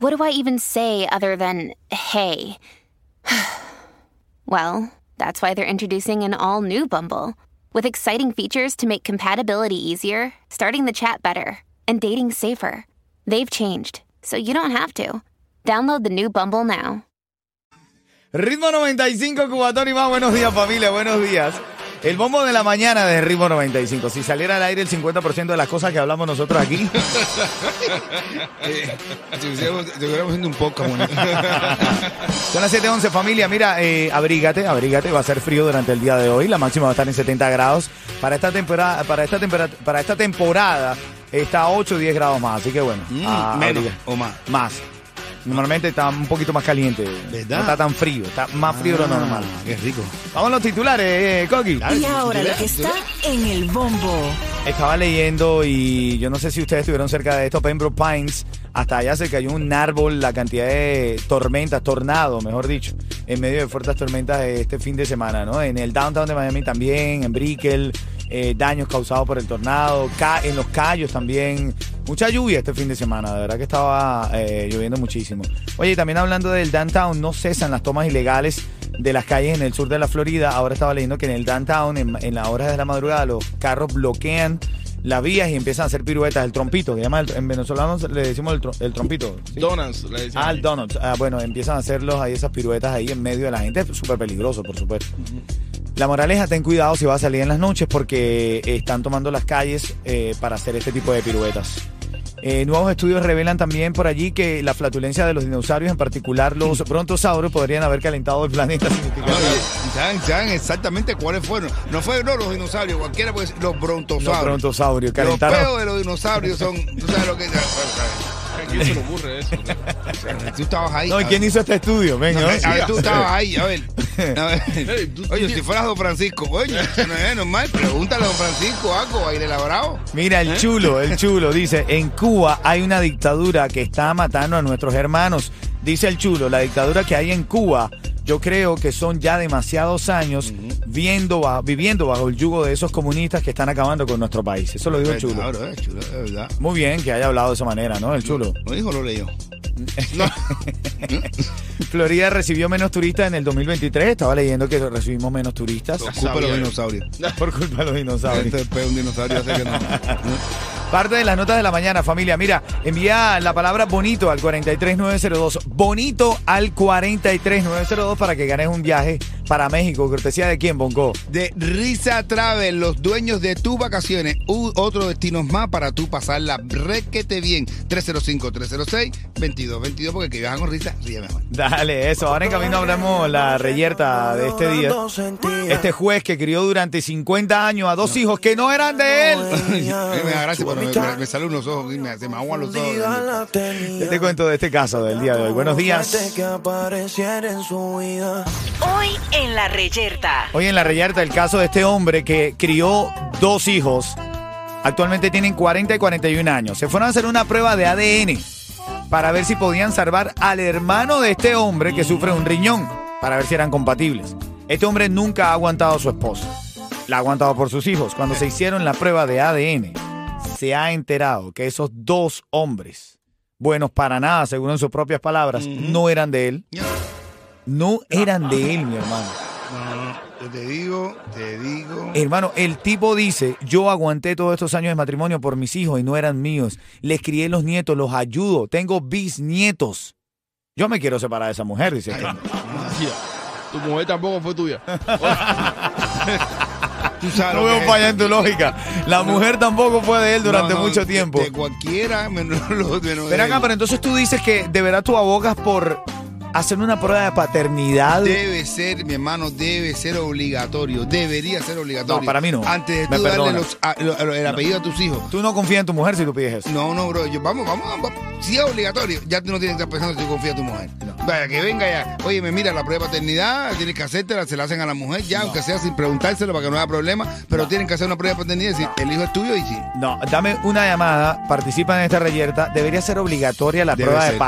what do I even say other than hey? well, that's why they're introducing an all new Bumble with exciting features to make compatibility easier, starting the chat better, and dating safer. They've changed, so you don't have to. Download the new Bumble now. Ritmo 95, Cubatón y más. Buenos días, familia. Buenos días. El bombo de la mañana de Ritmo 95. Si saliera al aire el 50% de las cosas que hablamos nosotros aquí. Estuviéramos haciendo un poco, Son las 7:11, familia. Mira, eh, abrígate, abrígate. Va a ser frío durante el día de hoy. La máxima va a estar en 70 grados. Para esta temporada, para esta temporada, para esta temporada está a 8 o 10 grados más. Así que bueno. a- menos o más. Más. Normalmente está un poquito más caliente. ¿Verdad? No está tan frío. Está más frío de lo normal. Qué rico. Vamos a los titulares, eh, Coqui. Y ahora lo que está en el bombo. Estaba leyendo y yo no sé si ustedes estuvieron cerca de esto, Pembroke Pines, hasta allá se cayó un árbol, la cantidad de tormentas, tornado, mejor dicho, en medio de fuertes tormentas este fin de semana, ¿no? En el downtown de Miami también, en Brickell, eh, daños causados por el tornado, ca- en los Cayos también, mucha lluvia este fin de semana, de verdad que estaba eh, lloviendo muchísimo. Oye, y también hablando del downtown, no cesan las tomas ilegales de las calles en el sur de la Florida. Ahora estaba leyendo que en el downtown, en, en las horas de la madrugada, los carros bloquean las vías y empiezan a hacer piruetas. El trompito, que llama el- en venezolano le decimos el, tro- el trompito. ¿sí? Donuts, le decían. Ah, el donut. Ah, bueno, empiezan a hacerlos ahí, esas piruetas ahí en medio de la gente. Súper peligroso, por supuesto. La moraleja, ten cuidado si vas a salir en las noches porque están tomando las calles eh, para hacer este tipo de piruetas. Eh, nuevos estudios revelan también por allí que la flatulencia de los dinosaurios, en particular los brontosaurios, podrían haber calentado el planeta significativamente. ¿Saben, saben exactamente cuáles fueron? No fueron no, los dinosaurios, cualquiera puede decir, los Los brontosaurios. brontosaurios Los peos de los dinosaurios son. ¿Tú sabes lo que es? ¿A quién se le ocurre eso? Tú estabas ahí. No, ¿y ¿quién hizo este estudio? Venga, No, a ver, tú estabas ahí, a ver. A ver. Oye, si fueras Don Francisco, oye, eso no es normal. Pregúntale a Don Francisco algo, aire labrado. Mira, el chulo, el chulo dice, en Cuba hay una dictadura que está matando a nuestros hermanos. Dice el chulo, la dictadura que hay en Cuba, yo creo que son ya demasiados años viendo, ba- viviendo bajo el yugo de esos comunistas que están acabando con nuestro país. Eso lo dijo el chulo. Claro, eh, chulo, es verdad. Muy bien que haya hablado de esa manera, ¿no? El chulo. ¿Lo dijo lo leyó? Florida recibió menos turistas en el 2023. Estaba leyendo que recibimos menos turistas Por culpa de los dinosaurios. por culpa de los dinosaurios. Este peo un dinosaurio hace que no. Parte de las notas de la mañana, familia. Mira, envía la palabra bonito al 43902. Bonito al 43902 para que ganes un viaje para México. Cortesía de quién, Bonco. De Risa Travel, los dueños de tus vacaciones. U otro destinos más para tú pasarla requete bien. 305-306-2222, porque el que viaja con risa, ríe mejor. Dale, eso. Ahora en camino hablamos la reyerta de este día. Este juez que crió durante 50 años a dos hijos que no eran de él. Me da gracia, pero me, me- me salen unos ojos y me, se me aguan los ojos. Yo te cuento de este caso del día de hoy. Buenos días. Hoy en la reyerta. Hoy en la reyerta el caso de este hombre que crió dos hijos. Actualmente tienen 40 y 41 años. Se fueron a hacer una prueba de ADN para ver si podían salvar al hermano de este hombre que sufre un riñón, para ver si eran compatibles. Este hombre nunca ha aguantado a su esposa. La ha aguantado por sus hijos. Cuando se hicieron la prueba de ADN, se ha enterado que esos dos hombres, buenos para nada, según en sus propias palabras, no eran de él. No eran de él, mi hermano. No, no, te digo, te digo. Hermano, el tipo dice, yo aguanté todos estos años de matrimonio por mis hijos y no eran míos. Les crié los nietos, los ayudo, tengo bisnietos. Yo me quiero separar de esa mujer, dice este. Tía, Tu mujer tampoco fue tuya. Tú sabes No veo falla en tu lógica. La mujer tampoco fue de él durante No, no, mucho tiempo. De cualquiera, menos los de Ven acá, pero entonces tú dices que de verdad tú abogas por hacer una prueba de paternidad. Debe ser, mi hermano, debe ser obligatorio. Debería ser obligatorio. No, para mí no. Antes de Me tú darle los- a- lo- el apellido a tus hijos. Tú no confías en tu mujer si tú pides eso. No, no, bro. Yo, vamos, vamos, vamos. Si es obligatorio, ya tú no tienes que estar pensando si tú confías en tu mujer. Vaya, que venga ya. Oye, me mira la prueba de paternidad, tienes que hacértela, se la hacen a la mujer ya, aunque sea sin preguntárselo para que no haya problema. Pero tienen que hacer una prueba de paternidad y decir, el hijo es tuyo y sí. No, dame una llamada, participa en esta reyerta. Debería ser obligatoria la Debe prueba ser, de el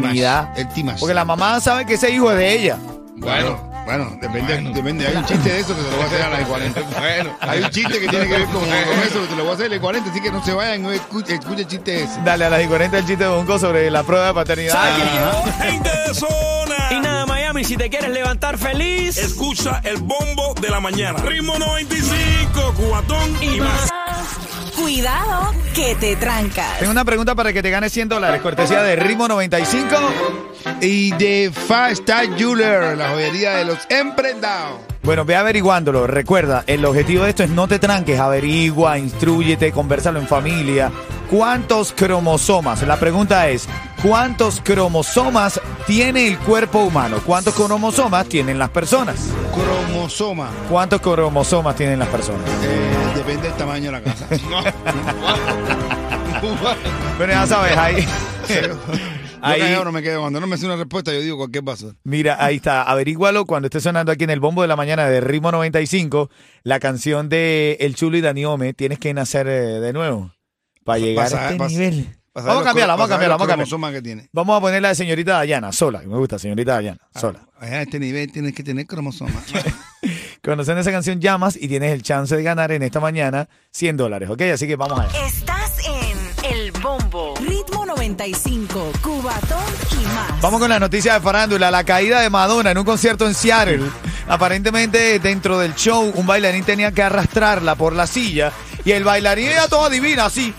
paternidad. el timash. Porque la mamá sabe que ese hijo es de ella. Bueno, bueno, depende, Bueno. depende. Hay un chiste de eso que se lo voy a hacer a las 40. Bueno. Hay un chiste que tiene que ver con, con eso, que te lo voy a hacer a las 40, así que no se vayan, no escuchen escuche el chiste ese. Dale a las y 40 el chiste de Bonco sobre la prueba de paternidad. Gente de zona. Y nada, Miami, si te quieres levantar feliz. Escucha el bombo de la mañana. Ritmo 95, cubatón y más. Cuidado que te trancas. Tengo una pregunta para que te ganes 100 dólares, cortesía de Ritmo 95. Y de Fast Style Jeweler, la joyería de los emprendados. Bueno, ve averiguándolo. Recuerda, el objetivo de esto es no te tranques, averigua, instruyete, conversalo en familia. ¿Cuántos cromosomas? La pregunta es, ¿cuántos cromosomas tiene el cuerpo humano? ¿Cuántos cromosomas tienen las personas? Cromosoma. ¿Cuántos cromosomas tienen las personas? Eh, depende del tamaño de la casa. Pero ya sabes, ahí... Ahí ahí no me quedo. Cuando no me hace una respuesta, yo digo cualquier paso. Mira, ahí está. Averígualo cuando esté sonando aquí en el bombo de la mañana de Ritmo 95, la canción de El Chulo y Daniome, tienes que nacer eh, de nuevo para llegar Pasa- a este pasa- nivel. Vamos a cambiarla, vamos a cambiarla, vamos a cambiarla. cromosomas que tiene. Vamos a ponerla de señorita Dayana, sola, que me gusta, señorita Dayana, sola. A este nivel tienes que tener cromosomas. Conocen esa canción, llamas y tienes el chance de ganar en esta mañana 100 dólares, ¿ok? Así que vamos allá. Estás en El Bombo. Ritmo 95, Cubatón y más. Vamos con la noticia de farándula, la caída de Madonna en un concierto en Seattle. Aparentemente dentro del show un bailarín tenía que arrastrarla por la silla y el bailarín era todo divina así.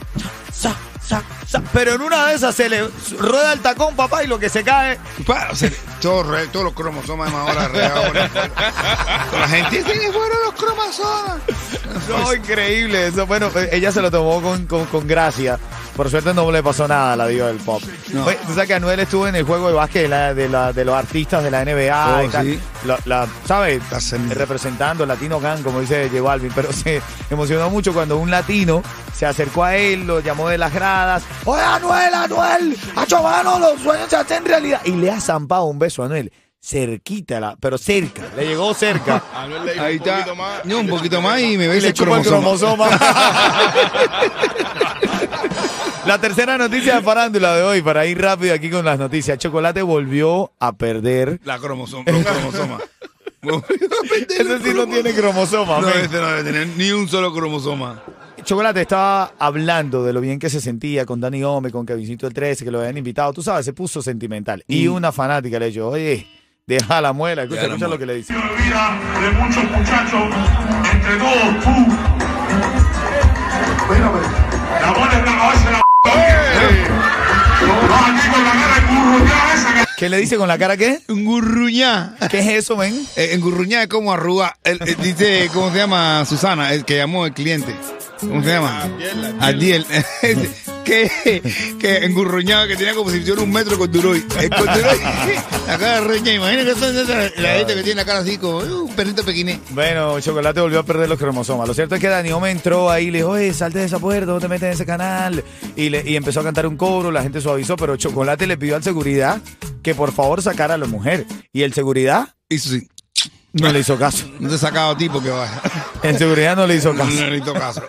Sa, sa, sa. Pero en una de esas se le rueda el tacón, papá, y lo que se cae. Todos, re- todos los cromosomas de ahora. Con la gente que fueron los cromosomas. No, increíble eso. Bueno, pues, ella se lo tomó con, con, con gracia. Por suerte no le pasó nada a la diva del pop. No. Oye, Tú sabes que Anuel estuvo en el juego de básquet de, la- de, la- de los artistas de la NBA Oh, y tal. sí. La, la- ¿Sabes? Sem- Representando Latino Gang, como dice J Balvin. Pero se emocionó mucho cuando un latino se acercó a él, lo llamó de las gradas. Oye, Anuel, Anuel, hacho mano, los sueños se hacen realidad. Y le ha zampado un beso a Anuel. Cerquita, la- pero cerca. Le llegó cerca. Anuel le Ahí un está. poquito más. No, un poquito más y me le el el cromosoma. La tercera noticia de farándula de hoy, para ir rápido aquí con las noticias. Chocolate volvió a perder. La cromosoma. Cromosomas. Ese sí no tiene cromosoma. No, men. este no debe tener ni un solo cromosoma. Chocolate estaba hablando de lo bien que se sentía con Dani Gómez, con Kevincito el 13, que lo habían invitado. Tú sabes, se puso sentimental. Y una fanática le dijo, oye, deja la muela. Escucha, la escucha lo que le dice. vida de muchos muchachos, entre todos tú. ¿Qué le dice con la cara qué? Engurruñá. ¿Qué es eso, men? Eh, engurruñá es como arruga. El- el- dice, ¿cómo se llama? Susana, el que llamó el cliente. ¿Cómo se llama? Adiel. que, que engurruñado, que tenía como si fuera un metro con Duroy. El con Duroy, la cara reña, imagina que son esas- la gente que tiene la cara así como uh, un perrito pequiné. Bueno, Chocolate volvió a perder los cromosomas. Lo cierto es que Dani Gómez entró ahí y le dijo, oye, salte de esa puerta, no te metes en ese canal. Y, le, y empezó a cantar un coro, la gente suavizó, pero Chocolate le pidió al seguridad que por favor sacara a la mujer. Y el seguridad Hizo sí. no le hizo caso. No te he sacado tipo que vaya. El seguridad no le hizo No, caso. no le hizo caso.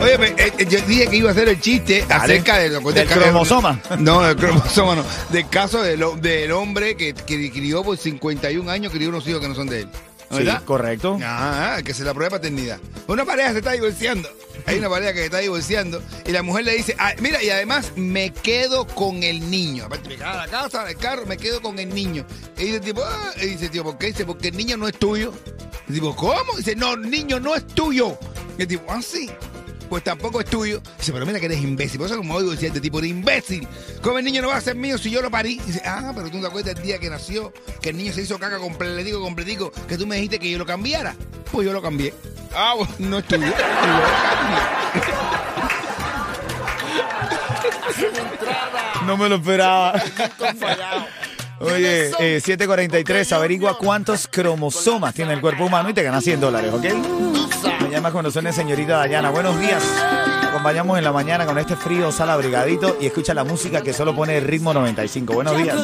Oye, pe- eh, eh, yo dije que iba a hacer el chiste acerca de lo Del cromosoma. No, del cromosoma no. Del caso del, del hombre que, que crió por 51 años, crió unos hijos que no son de él. Sí, ¿Verdad? correcto. Ah, que se la prueba paternidad. Una pareja se está divorciando. Hay una pareja que se está divorciando y la mujer le dice, "Ah, mira, y además me quedo con el niño. Aparte, me en la casa, el carro, me quedo con el niño. Y dice el tipo, ah, y dice, tío, ¿por qué? Dice, porque el niño no es tuyo. Y digo, ¿cómo? Dice, no, el niño no es tuyo. Y el tipo, ah, sí. Pues tampoco es tuyo. Dice, pero mira que eres imbécil. Por eso como oigo decir este tipo de imbécil. ¿Cómo el niño no va a ser mío si yo lo parí? Dice, ah, pero tú no te acuerdas del día que nació, que el niño se hizo caca completico, completico, que tú me dijiste que yo lo cambiara. Pues yo lo cambié. Ah, bueno, no es tuyo. No me lo esperaba. Oye, eh, 743, averigua cuántos cromosomas tiene el cuerpo humano y te ganas 100 dólares, ¿ok? Llama cuando suene señorita Dayana. Buenos días. Acompañamos en la mañana con este frío, sal abrigadito y escucha la música que solo pone el ritmo 95. Buenos días.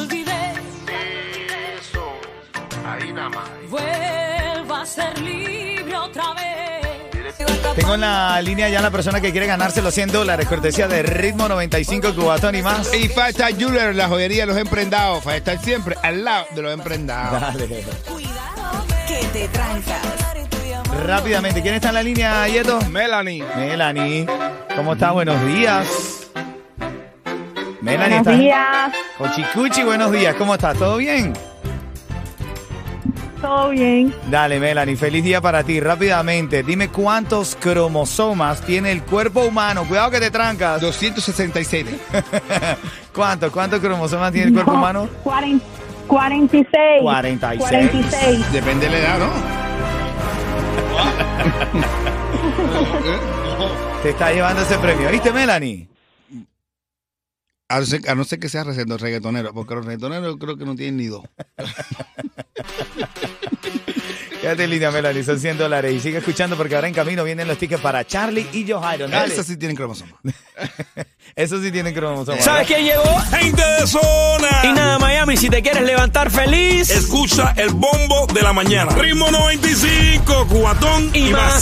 Vuelva a ser libre otra vez. Tengo en la línea ya la persona que quiere ganarse los 100 dólares, cortesía de ritmo 95, Cubatón y más. Y falta Jeweler, la joyería de los emprendados. Para estar siempre al lado de los emprendados. Dale. Que te trancas. Rápidamente, ¿quién está en la línea, Yeto? Melanie. Melanie. ¿Cómo está? Buenos días. Melanie Buenos días, Cochicuchi, buenos días. ¿Cómo estás? ¿Todo bien? todo bien. Dale, Melanie, feliz día para ti. Rápidamente, dime cuántos cromosomas tiene el cuerpo humano. Cuidado que te trancas. 266. ¿Cuántos? ¿Cuántos cromosomas tiene el cuerpo No, humano? cuaren- 46. 46. 46. Depende de la edad, ¿no? Te está llevando ese premio. ¿Viste, Melanie? A no, ser, a no ser que sea reggaetonero, porque los reggaetoneros creo que no tienen ni dos. Quédate en línea, Melanie. Son 100 dólares. Y sigue escuchando porque ahora en camino vienen los tickets para Charlie y Johairo. Dale. Esas sí tienen cromosomas. Eso sí tienen cromosomas. ¿Sabes quién llegó? Gente de zona. Y nada, Miami, si te quieres levantar feliz Escucha el bombo de la mañana. Ritmo 95, cuatón y, y más. más.